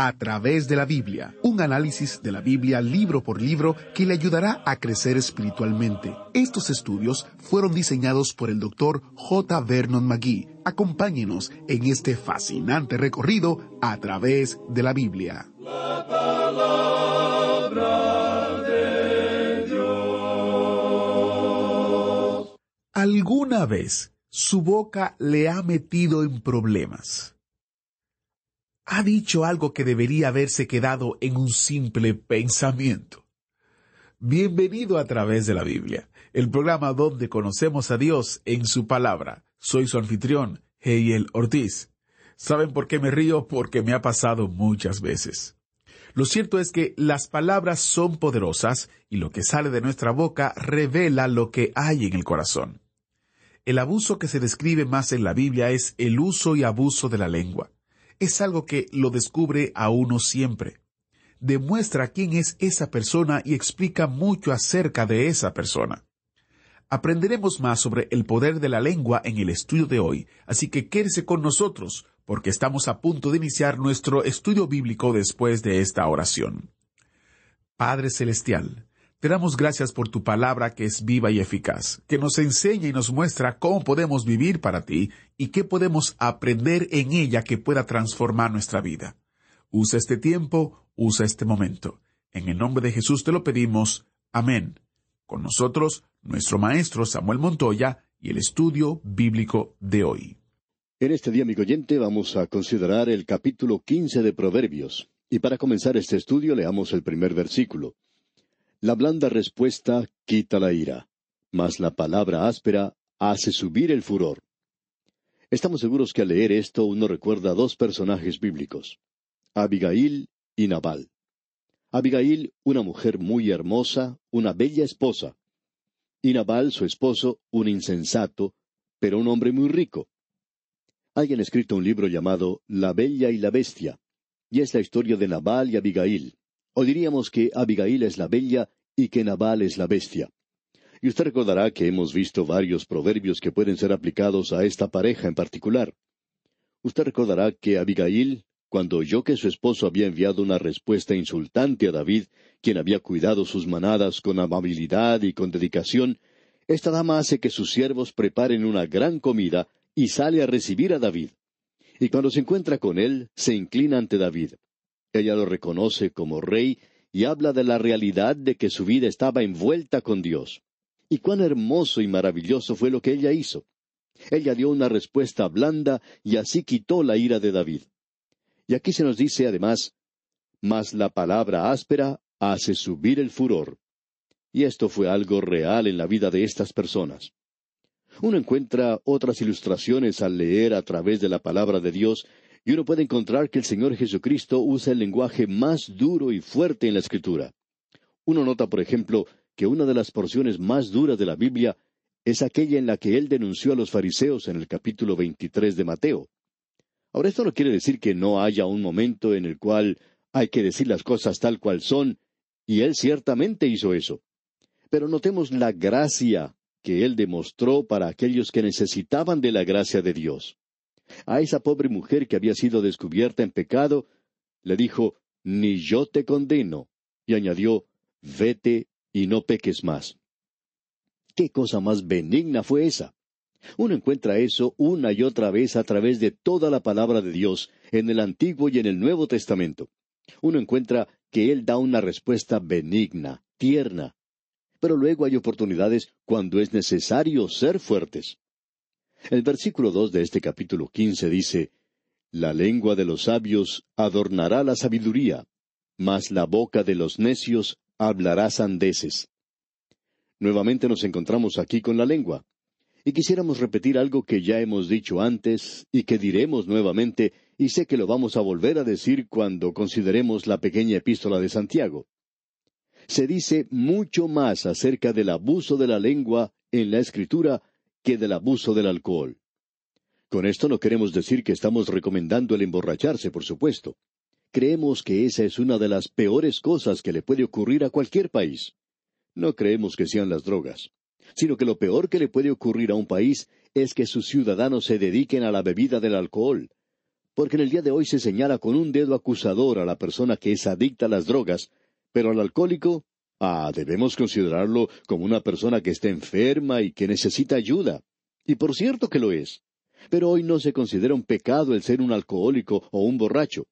A través de la Biblia, un análisis de la Biblia libro por libro que le ayudará a crecer espiritualmente. Estos estudios fueron diseñados por el doctor J. Vernon McGee. Acompáñenos en este fascinante recorrido a través de la Biblia. La. ¿Alguna vez su boca le ha metido en problemas? Ha dicho algo que debería haberse quedado en un simple pensamiento. Bienvenido a través de la Biblia, el programa donde conocemos a Dios en su palabra. Soy su anfitrión, Heiel Ortiz. ¿Saben por qué me río? Porque me ha pasado muchas veces. Lo cierto es que las palabras son poderosas y lo que sale de nuestra boca revela lo que hay en el corazón. El abuso que se describe más en la Biblia es el uso y abuso de la lengua es algo que lo descubre a uno siempre. Demuestra quién es esa persona y explica mucho acerca de esa persona. Aprenderemos más sobre el poder de la lengua en el estudio de hoy, así que quédese con nosotros, porque estamos a punto de iniciar nuestro estudio bíblico después de esta oración. Padre Celestial, te damos gracias por tu palabra que es viva y eficaz, que nos enseña y nos muestra cómo podemos vivir para ti y qué podemos aprender en ella que pueda transformar nuestra vida. Usa este tiempo, usa este momento. En el nombre de Jesús te lo pedimos. Amén. Con nosotros, nuestro maestro Samuel Montoya y el estudio bíblico de hoy. En este día, amigo oyente, vamos a considerar el capítulo quince de Proverbios. Y para comenzar este estudio, leamos el primer versículo. La blanda respuesta quita la ira, mas la palabra áspera hace subir el furor. Estamos seguros que al leer esto uno recuerda a dos personajes bíblicos, Abigail y Nabal. Abigail, una mujer muy hermosa, una bella esposa, y Nabal, su esposo, un insensato, pero un hombre muy rico. Alguien ha escrito un libro llamado La Bella y la Bestia, y es la historia de Nabal y Abigail. O diríamos que Abigail es la bella y que Nabal es la bestia. Y usted recordará que hemos visto varios proverbios que pueden ser aplicados a esta pareja en particular. Usted recordará que Abigail, cuando oyó que su esposo había enviado una respuesta insultante a David, quien había cuidado sus manadas con amabilidad y con dedicación, esta dama hace que sus siervos preparen una gran comida y sale a recibir a David. Y cuando se encuentra con él, se inclina ante David. Ella lo reconoce como rey y habla de la realidad de que su vida estaba envuelta con Dios. Y cuán hermoso y maravilloso fue lo que ella hizo. Ella dio una respuesta blanda y así quitó la ira de David. Y aquí se nos dice además, mas la palabra áspera hace subir el furor. Y esto fue algo real en la vida de estas personas. Uno encuentra otras ilustraciones al leer a través de la palabra de Dios y uno puede encontrar que el Señor Jesucristo usa el lenguaje más duro y fuerte en la Escritura. Uno nota, por ejemplo, que una de las porciones más duras de la Biblia es aquella en la que él denunció a los fariseos en el capítulo 23 de Mateo. Ahora, esto no quiere decir que no haya un momento en el cual hay que decir las cosas tal cual son, y él ciertamente hizo eso. Pero notemos la gracia que él demostró para aquellos que necesitaban de la gracia de Dios. A esa pobre mujer que había sido descubierta en pecado, le dijo, Ni yo te condeno, y añadió, Vete y no peques más. ¿Qué cosa más benigna fue esa? Uno encuentra eso una y otra vez a través de toda la palabra de Dios, en el Antiguo y en el Nuevo Testamento. Uno encuentra que Él da una respuesta benigna, tierna. Pero luego hay oportunidades cuando es necesario ser fuertes. El versículo dos de este capítulo quince dice La lengua de los sabios adornará la sabiduría, mas la boca de los necios hablará sandeces. Nuevamente nos encontramos aquí con la lengua. Y quisiéramos repetir algo que ya hemos dicho antes y que diremos nuevamente, y sé que lo vamos a volver a decir cuando consideremos la pequeña epístola de Santiago. Se dice mucho más acerca del abuso de la lengua en la Escritura que del abuso del alcohol. Con esto no queremos decir que estamos recomendando el emborracharse, por supuesto. Creemos que esa es una de las peores cosas que le puede ocurrir a cualquier país. No creemos que sean las drogas sino que lo peor que le puede ocurrir a un país es que sus ciudadanos se dediquen a la bebida del alcohol. Porque en el día de hoy se señala con un dedo acusador a la persona que es adicta a las drogas, pero al alcohólico, ah, debemos considerarlo como una persona que está enferma y que necesita ayuda. Y por cierto que lo es. Pero hoy no se considera un pecado el ser un alcohólico o un borracho.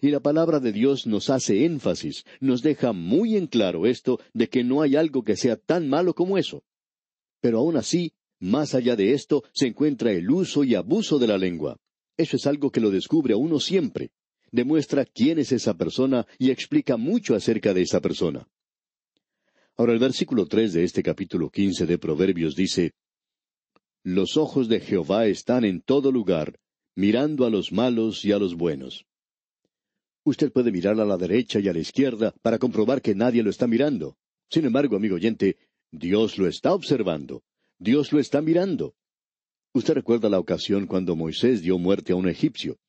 Y la palabra de Dios nos hace énfasis, nos deja muy en claro esto de que no hay algo que sea tan malo como eso. Pero aún así, más allá de esto, se encuentra el uso y abuso de la lengua. Eso es algo que lo descubre a uno siempre. Demuestra quién es esa persona y explica mucho acerca de esa persona. Ahora el versículo tres de este capítulo quince de Proverbios dice Los ojos de Jehová están en todo lugar, mirando a los malos y a los buenos. Usted puede mirar a la derecha y a la izquierda para comprobar que nadie lo está mirando. Sin embargo, amigo oyente, Dios lo está observando. Dios lo está mirando. Usted recuerda la ocasión cuando Moisés dio muerte a un egipcio.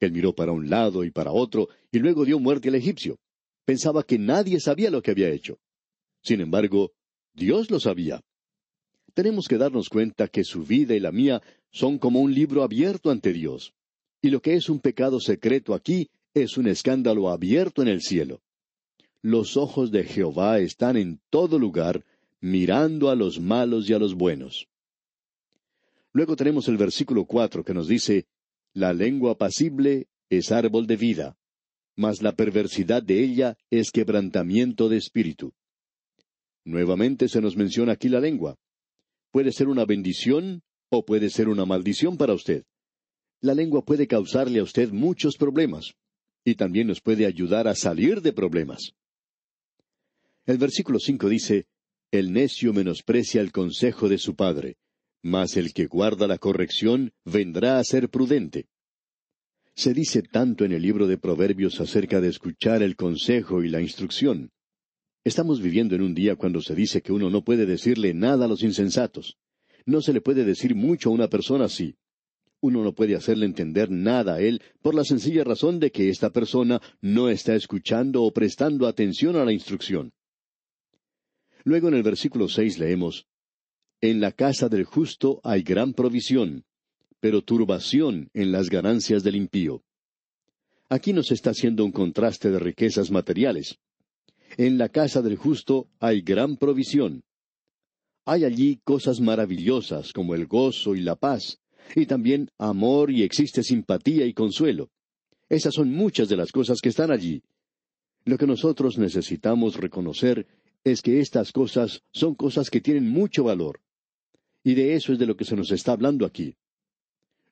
Él miró para un lado y para otro, y luego dio muerte al egipcio. Pensaba que nadie sabía lo que había hecho. Sin embargo, Dios lo sabía. Tenemos que darnos cuenta que su vida y la mía son como un libro abierto ante Dios. Y lo que es un pecado secreto aquí es un escándalo abierto en el cielo. Los ojos de Jehová están en todo lugar, mirando a los malos y a los buenos. Luego tenemos el versículo cuatro que nos dice, La lengua apacible es árbol de vida, mas la perversidad de ella es quebrantamiento de espíritu. Nuevamente se nos menciona aquí la lengua. Puede ser una bendición o puede ser una maldición para usted. La lengua puede causarle a usted muchos problemas y también nos puede ayudar a salir de problemas. El versículo cinco dice, el necio menosprecia el consejo de su padre, mas el que guarda la corrección vendrá a ser prudente. Se dice tanto en el libro de Proverbios acerca de escuchar el consejo y la instrucción. Estamos viviendo en un día cuando se dice que uno no puede decirle nada a los insensatos. No se le puede decir mucho a una persona así. Uno no puede hacerle entender nada a él por la sencilla razón de que esta persona no está escuchando o prestando atención a la instrucción. Luego en el versículo seis leemos En la casa del justo hay gran provisión, pero turbación en las ganancias del impío. Aquí nos está haciendo un contraste de riquezas materiales. En la casa del justo hay gran provisión. Hay allí cosas maravillosas como el gozo y la paz, y también amor y existe simpatía y consuelo. Esas son muchas de las cosas que están allí. Lo que nosotros necesitamos reconocer es que estas cosas son cosas que tienen mucho valor. Y de eso es de lo que se nos está hablando aquí.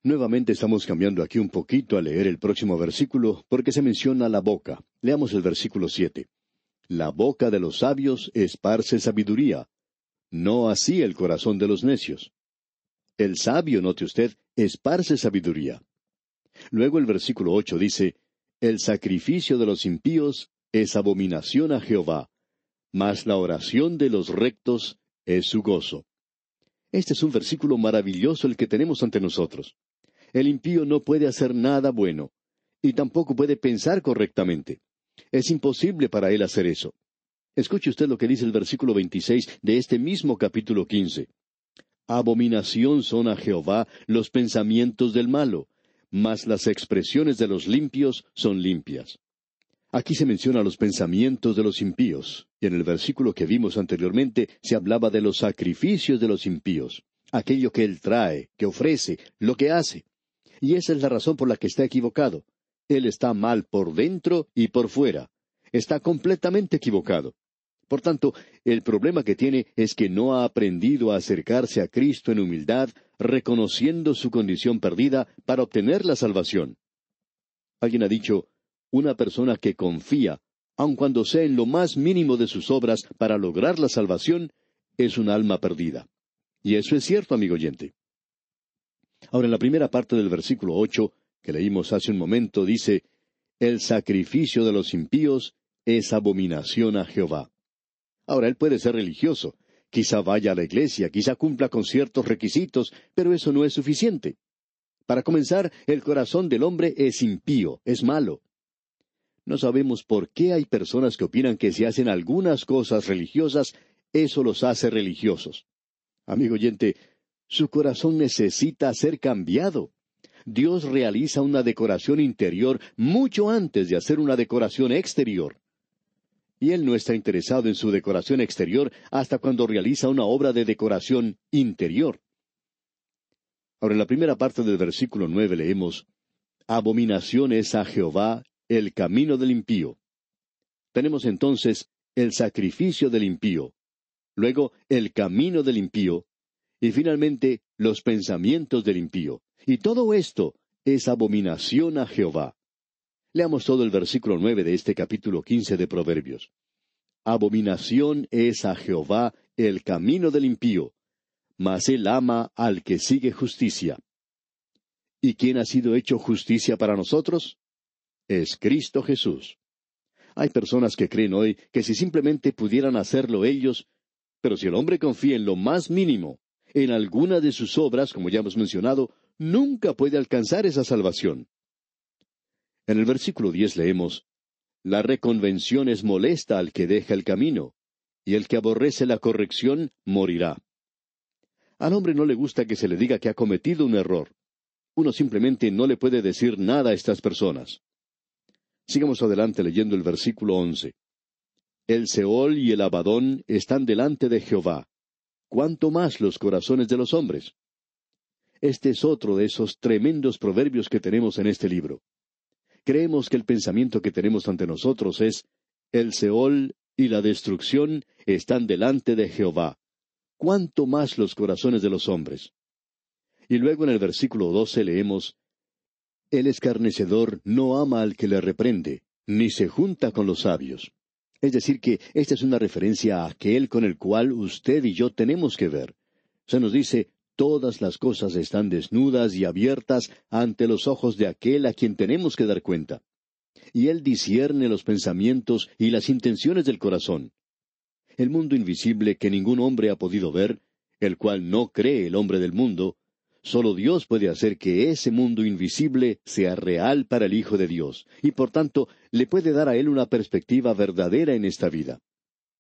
Nuevamente estamos cambiando aquí un poquito a leer el próximo versículo porque se menciona la boca. Leamos el versículo siete. La boca de los sabios esparce sabiduría, no así el corazón de los necios. El sabio, note usted, esparce sabiduría. Luego el versículo ocho dice, El sacrificio de los impíos es abominación a Jehová, mas la oración de los rectos es su gozo. Este es un versículo maravilloso el que tenemos ante nosotros. El impío no puede hacer nada bueno, y tampoco puede pensar correctamente. Es imposible para él hacer eso. Escuche usted lo que dice el versículo 26 de este mismo capítulo 15. Abominación son a Jehová los pensamientos del malo, mas las expresiones de los limpios son limpias. Aquí se menciona los pensamientos de los impíos, y en el versículo que vimos anteriormente se hablaba de los sacrificios de los impíos, aquello que él trae, que ofrece, lo que hace. Y esa es la razón por la que está equivocado. Él está mal por dentro y por fuera. Está completamente equivocado. Por tanto, el problema que tiene es que no ha aprendido a acercarse a Cristo en humildad, reconociendo su condición perdida para obtener la salvación. Alguien ha dicho, una persona que confía, aun cuando sea en lo más mínimo de sus obras, para lograr la salvación, es un alma perdida. Y eso es cierto, amigo oyente. Ahora, en la primera parte del versículo ocho, que leímos hace un momento, dice, El sacrificio de los impíos es abominación a Jehová. Ahora, él puede ser religioso, quizá vaya a la iglesia, quizá cumpla con ciertos requisitos, pero eso no es suficiente. Para comenzar, el corazón del hombre es impío, es malo. No sabemos por qué hay personas que opinan que si hacen algunas cosas religiosas, eso los hace religiosos. Amigo oyente, su corazón necesita ser cambiado. Dios realiza una decoración interior mucho antes de hacer una decoración exterior. Y Él no está interesado en su decoración exterior hasta cuando realiza una obra de decoración interior. Ahora en la primera parte del versículo nueve leemos Abominación es a Jehová el camino del impío. Tenemos entonces el sacrificio del impío, luego el camino del impío, y finalmente los pensamientos del impío. Y todo esto es abominación a Jehová. Leamos todo el versículo nueve de este capítulo quince de Proverbios. Abominación es a Jehová el camino del impío, mas él ama al que sigue justicia. ¿Y quién ha sido hecho justicia para nosotros? es Cristo Jesús. Hay personas que creen hoy que si simplemente pudieran hacerlo ellos, pero si el hombre confía en lo más mínimo, en alguna de sus obras, como ya hemos mencionado, nunca puede alcanzar esa salvación. En el versículo diez leemos La reconvención es molesta al que deja el camino, y el que aborrece la corrección morirá. Al hombre no le gusta que se le diga que ha cometido un error. Uno simplemente no le puede decir nada a estas personas. Sigamos adelante leyendo el versículo once. El Seol y el Abadón están delante de Jehová. ¿Cuánto más los corazones de los hombres? Este es otro de esos tremendos proverbios que tenemos en este libro. Creemos que el pensamiento que tenemos ante nosotros es, el Seol y la destrucción están delante de Jehová. ¿Cuánto más los corazones de los hombres? Y luego en el versículo doce leemos, el escarnecedor no ama al que le reprende, ni se junta con los sabios. Es decir, que esta es una referencia a aquel con el cual usted y yo tenemos que ver. Se nos dice, todas las cosas están desnudas y abiertas ante los ojos de aquel a quien tenemos que dar cuenta. Y él discierne los pensamientos y las intenciones del corazón. El mundo invisible que ningún hombre ha podido ver, el cual no cree el hombre del mundo, Solo Dios puede hacer que ese mundo invisible sea real para el Hijo de Dios, y por tanto le puede dar a él una perspectiva verdadera en esta vida.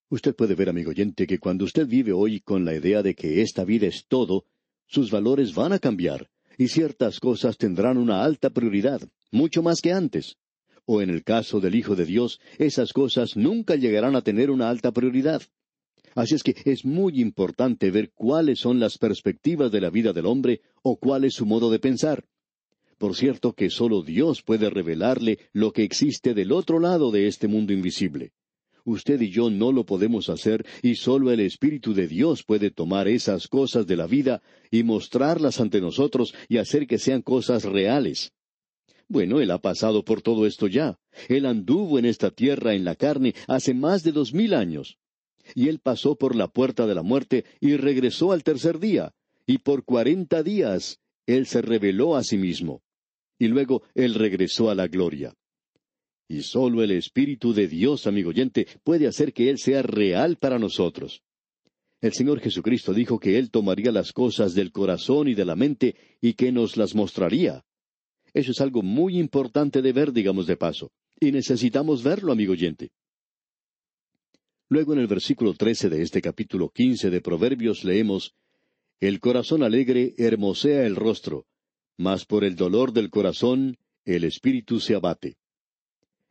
Usted puede ver, amigo oyente, que cuando usted vive hoy con la idea de que esta vida es todo, sus valores van a cambiar, y ciertas cosas tendrán una alta prioridad, mucho más que antes. O en el caso del Hijo de Dios, esas cosas nunca llegarán a tener una alta prioridad. Así es que es muy importante ver cuáles son las perspectivas de la vida del hombre o cuál es su modo de pensar. Por cierto que solo Dios puede revelarle lo que existe del otro lado de este mundo invisible. Usted y yo no lo podemos hacer y solo el Espíritu de Dios puede tomar esas cosas de la vida y mostrarlas ante nosotros y hacer que sean cosas reales. Bueno, Él ha pasado por todo esto ya. Él anduvo en esta tierra en la carne hace más de dos mil años. Y él pasó por la puerta de la muerte y regresó al tercer día, y por cuarenta días él se reveló a sí mismo. Y luego él regresó a la gloria. Y solo el Espíritu de Dios, amigo oyente, puede hacer que Él sea real para nosotros. El Señor Jesucristo dijo que Él tomaría las cosas del corazón y de la mente y que nos las mostraría. Eso es algo muy importante de ver, digamos de paso, y necesitamos verlo, amigo oyente. Luego en el versículo trece de este capítulo quince de Proverbios leemos El corazón alegre hermosea el rostro, mas por el dolor del corazón el espíritu se abate.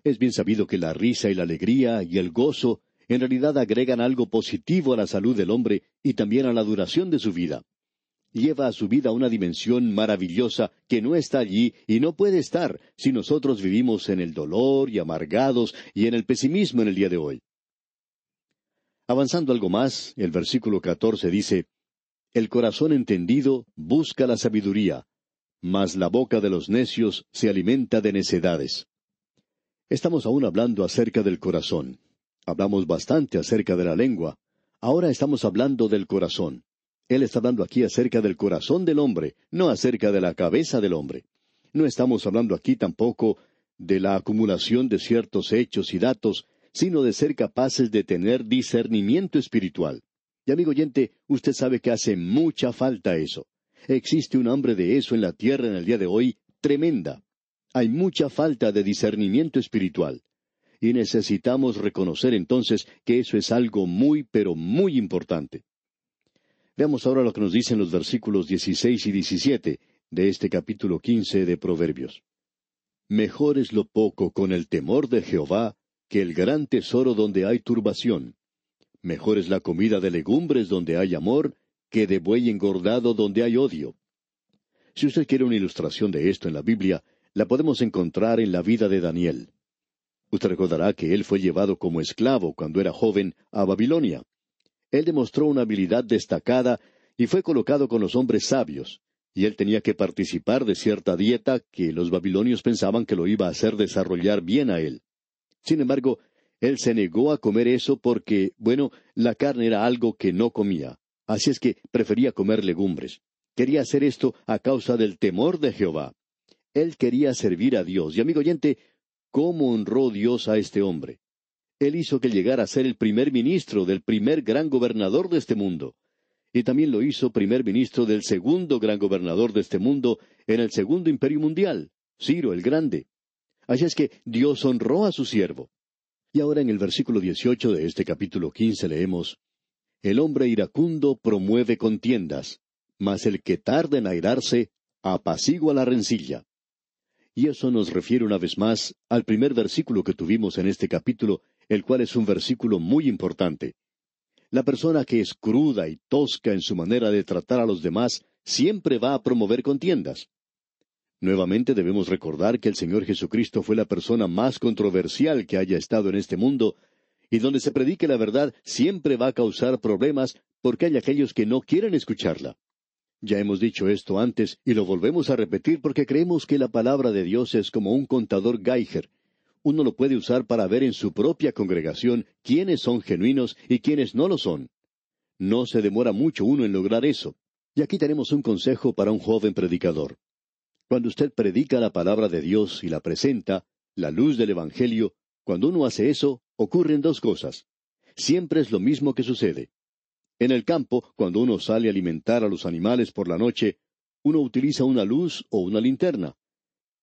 Es bien sabido que la risa y la alegría y el gozo en realidad agregan algo positivo a la salud del hombre y también a la duración de su vida. Lleva a su vida una dimensión maravillosa que no está allí y no puede estar si nosotros vivimos en el dolor y amargados y en el pesimismo en el día de hoy. Avanzando algo más, el versículo catorce dice, El corazón entendido busca la sabiduría, mas la boca de los necios se alimenta de necedades. Estamos aún hablando acerca del corazón. Hablamos bastante acerca de la lengua. Ahora estamos hablando del corazón. Él está hablando aquí acerca del corazón del hombre, no acerca de la cabeza del hombre. No estamos hablando aquí tampoco de la acumulación de ciertos hechos y datos, sino de ser capaces de tener discernimiento espiritual. Y amigo oyente, usted sabe que hace mucha falta eso. Existe un hambre de eso en la tierra en el día de hoy tremenda. Hay mucha falta de discernimiento espiritual. Y necesitamos reconocer entonces que eso es algo muy, pero muy importante. Veamos ahora lo que nos dicen los versículos 16 y 17 de este capítulo 15 de Proverbios. Mejor es lo poco con el temor de Jehová que el gran tesoro donde hay turbación. Mejor es la comida de legumbres donde hay amor que de buey engordado donde hay odio. Si usted quiere una ilustración de esto en la Biblia, la podemos encontrar en la vida de Daniel. Usted recordará que él fue llevado como esclavo cuando era joven a Babilonia. Él demostró una habilidad destacada y fue colocado con los hombres sabios, y él tenía que participar de cierta dieta que los babilonios pensaban que lo iba a hacer desarrollar bien a él. Sin embargo, él se negó a comer eso porque, bueno, la carne era algo que no comía, así es que prefería comer legumbres. Quería hacer esto a causa del temor de Jehová. Él quería servir a Dios. Y amigo oyente, ¿cómo honró Dios a este hombre? Él hizo que llegara a ser el primer ministro del primer gran gobernador de este mundo. Y también lo hizo primer ministro del segundo gran gobernador de este mundo en el segundo imperio mundial, Ciro el Grande. Así es que Dios honró a su siervo. Y ahora en el versículo dieciocho de este capítulo quince leemos El hombre iracundo promueve contiendas, mas el que tarda en airarse apacigua la rencilla. Y eso nos refiere una vez más al primer versículo que tuvimos en este capítulo, el cual es un versículo muy importante. La persona que es cruda y tosca en su manera de tratar a los demás siempre va a promover contiendas. Nuevamente debemos recordar que el Señor Jesucristo fue la persona más controversial que haya estado en este mundo, y donde se predique la verdad siempre va a causar problemas porque hay aquellos que no quieren escucharla. Ya hemos dicho esto antes y lo volvemos a repetir porque creemos que la palabra de Dios es como un contador Geiger. Uno lo puede usar para ver en su propia congregación quiénes son genuinos y quiénes no lo son. No se demora mucho uno en lograr eso. Y aquí tenemos un consejo para un joven predicador. Cuando usted predica la palabra de Dios y la presenta, la luz del Evangelio, cuando uno hace eso, ocurren dos cosas. Siempre es lo mismo que sucede. En el campo, cuando uno sale a alimentar a los animales por la noche, uno utiliza una luz o una linterna.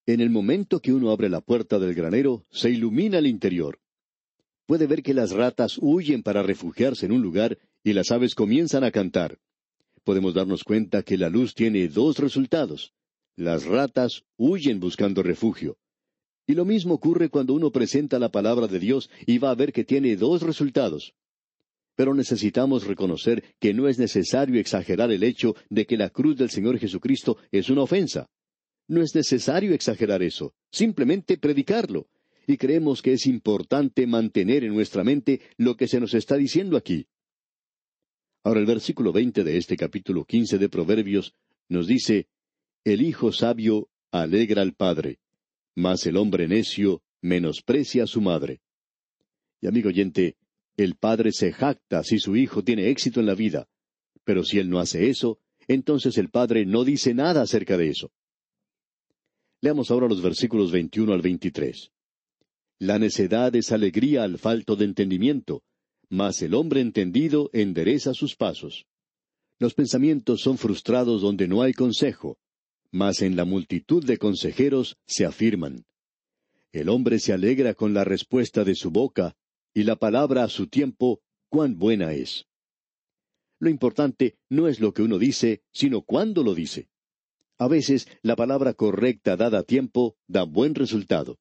En el momento que uno abre la puerta del granero, se ilumina el interior. Puede ver que las ratas huyen para refugiarse en un lugar y las aves comienzan a cantar. Podemos darnos cuenta que la luz tiene dos resultados. Las ratas huyen buscando refugio. Y lo mismo ocurre cuando uno presenta la palabra de Dios y va a ver que tiene dos resultados. Pero necesitamos reconocer que no es necesario exagerar el hecho de que la cruz del Señor Jesucristo es una ofensa. No es necesario exagerar eso, simplemente predicarlo. Y creemos que es importante mantener en nuestra mente lo que se nos está diciendo aquí. Ahora el versículo veinte de este capítulo quince de Proverbios nos dice el hijo sabio alegra al padre, mas el hombre necio menosprecia a su madre. Y amigo oyente, el padre se jacta si su hijo tiene éxito en la vida, pero si él no hace eso, entonces el padre no dice nada acerca de eso. Leamos ahora los versículos 21 al 23. La necedad es alegría al falto de entendimiento, mas el hombre entendido endereza sus pasos. Los pensamientos son frustrados donde no hay consejo, mas en la multitud de consejeros se afirman. El hombre se alegra con la respuesta de su boca, y la palabra a su tiempo, cuán buena es. Lo importante no es lo que uno dice, sino cuándo lo dice. A veces la palabra correcta dada a tiempo da buen resultado.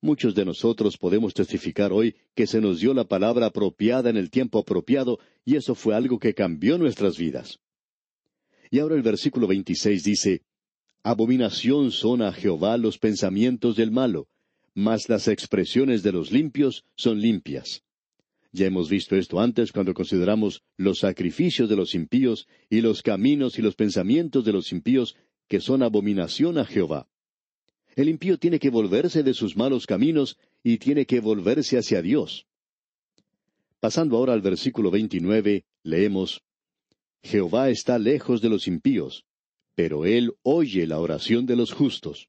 Muchos de nosotros podemos testificar hoy que se nos dio la palabra apropiada en el tiempo apropiado, y eso fue algo que cambió nuestras vidas. Y ahora el versículo 26 dice, Abominación son a Jehová los pensamientos del malo, mas las expresiones de los limpios son limpias. Ya hemos visto esto antes cuando consideramos los sacrificios de los impíos y los caminos y los pensamientos de los impíos que son abominación a Jehová. El impío tiene que volverse de sus malos caminos y tiene que volverse hacia Dios. Pasando ahora al versículo 29, leemos, Jehová está lejos de los impíos, pero Él oye la oración de los justos.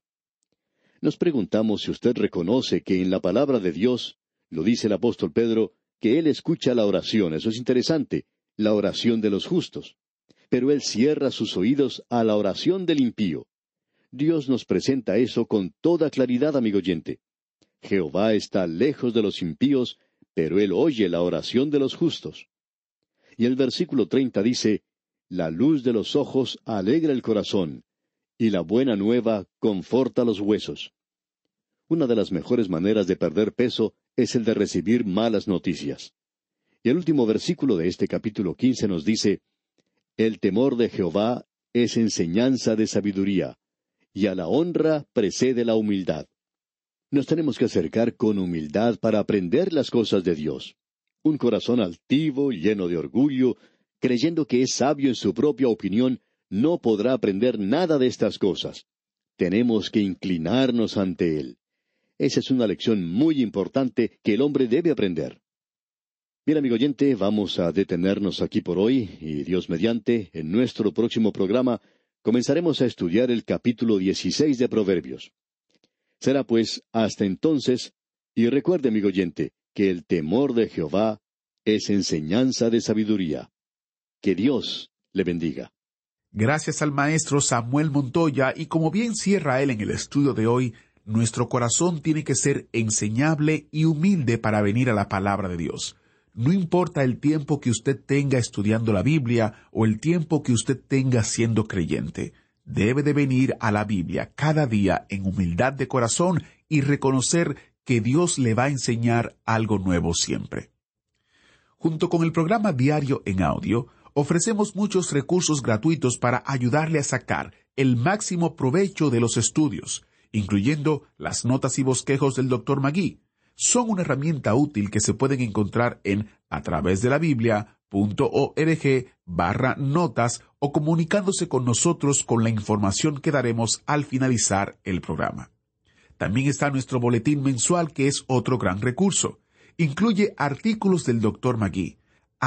Nos preguntamos si usted reconoce que en la palabra de Dios, lo dice el apóstol Pedro, que Él escucha la oración, eso es interesante, la oración de los justos. Pero Él cierra sus oídos a la oración del impío. Dios nos presenta eso con toda claridad, amigo oyente. Jehová está lejos de los impíos, pero Él oye la oración de los justos. Y el versículo treinta dice, La luz de los ojos alegra el corazón, y la buena nueva conforta los huesos. Una de las mejores maneras de perder peso es el de recibir malas noticias. Y el último versículo de este capítulo quince nos dice, El temor de Jehová es enseñanza de sabiduría, y a la honra precede la humildad. Nos tenemos que acercar con humildad para aprender las cosas de Dios. Un corazón altivo, lleno de orgullo, creyendo que es sabio en su propia opinión, no podrá aprender nada de estas cosas. Tenemos que inclinarnos ante Él. Esa es una lección muy importante que el hombre debe aprender. Bien, amigo oyente, vamos a detenernos aquí por hoy y Dios mediante, en nuestro próximo programa, comenzaremos a estudiar el capítulo 16 de Proverbios. Será pues hasta entonces, y recuerde, amigo oyente, que el temor de Jehová es enseñanza de sabiduría. Que Dios le bendiga. Gracias al maestro Samuel Montoya y como bien cierra él en el estudio de hoy, nuestro corazón tiene que ser enseñable y humilde para venir a la palabra de Dios. No importa el tiempo que usted tenga estudiando la Biblia o el tiempo que usted tenga siendo creyente, debe de venir a la Biblia cada día en humildad de corazón y reconocer que Dios le va a enseñar algo nuevo siempre. Junto con el programa diario en audio, ofrecemos muchos recursos gratuitos para ayudarle a sacar el máximo provecho de los estudios, incluyendo las notas y bosquejos del Dr. Magui, son una herramienta útil que se pueden encontrar en a través de la Biblia.org barra notas o comunicándose con nosotros con la información que daremos al finalizar el programa. También está nuestro boletín mensual que es otro gran recurso. Incluye artículos del Dr. Magui,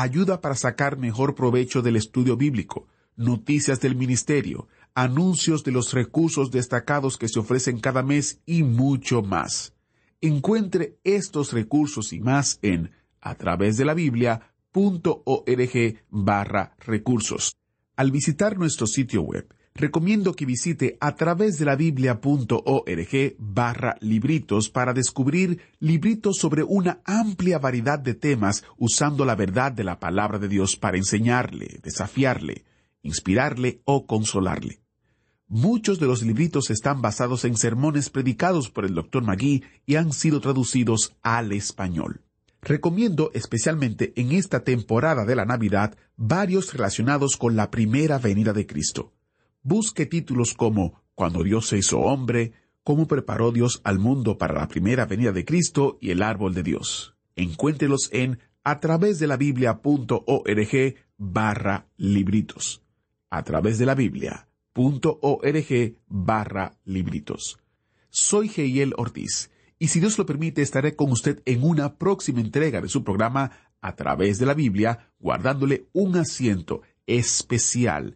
ayuda para sacar mejor provecho del estudio bíblico, noticias del ministerio, anuncios de los recursos destacados que se ofrecen cada mes y mucho más. Encuentre estos recursos y más en a través de la Biblia.org barra recursos. Al visitar nuestro sitio web, recomiendo que visite a través de la Biblia.org barra libritos para descubrir libritos sobre una amplia variedad de temas usando la verdad de la palabra de Dios para enseñarle, desafiarle, inspirarle o consolarle. Muchos de los libritos están basados en sermones predicados por el Dr. Magui y han sido traducidos al español. Recomiendo especialmente en esta temporada de la Navidad varios relacionados con la primera venida de Cristo. Busque títulos como Cuando Dios se hizo hombre, Cómo preparó Dios al mundo para la primera venida de Cristo y el árbol de Dios. Encuéntrelos en a través de la biblia.org barra libritos. A través de la Biblia org barra libritos. Soy Geiel Ortiz y si Dios lo permite estaré con usted en una próxima entrega de su programa a través de la Biblia, guardándole un asiento especial,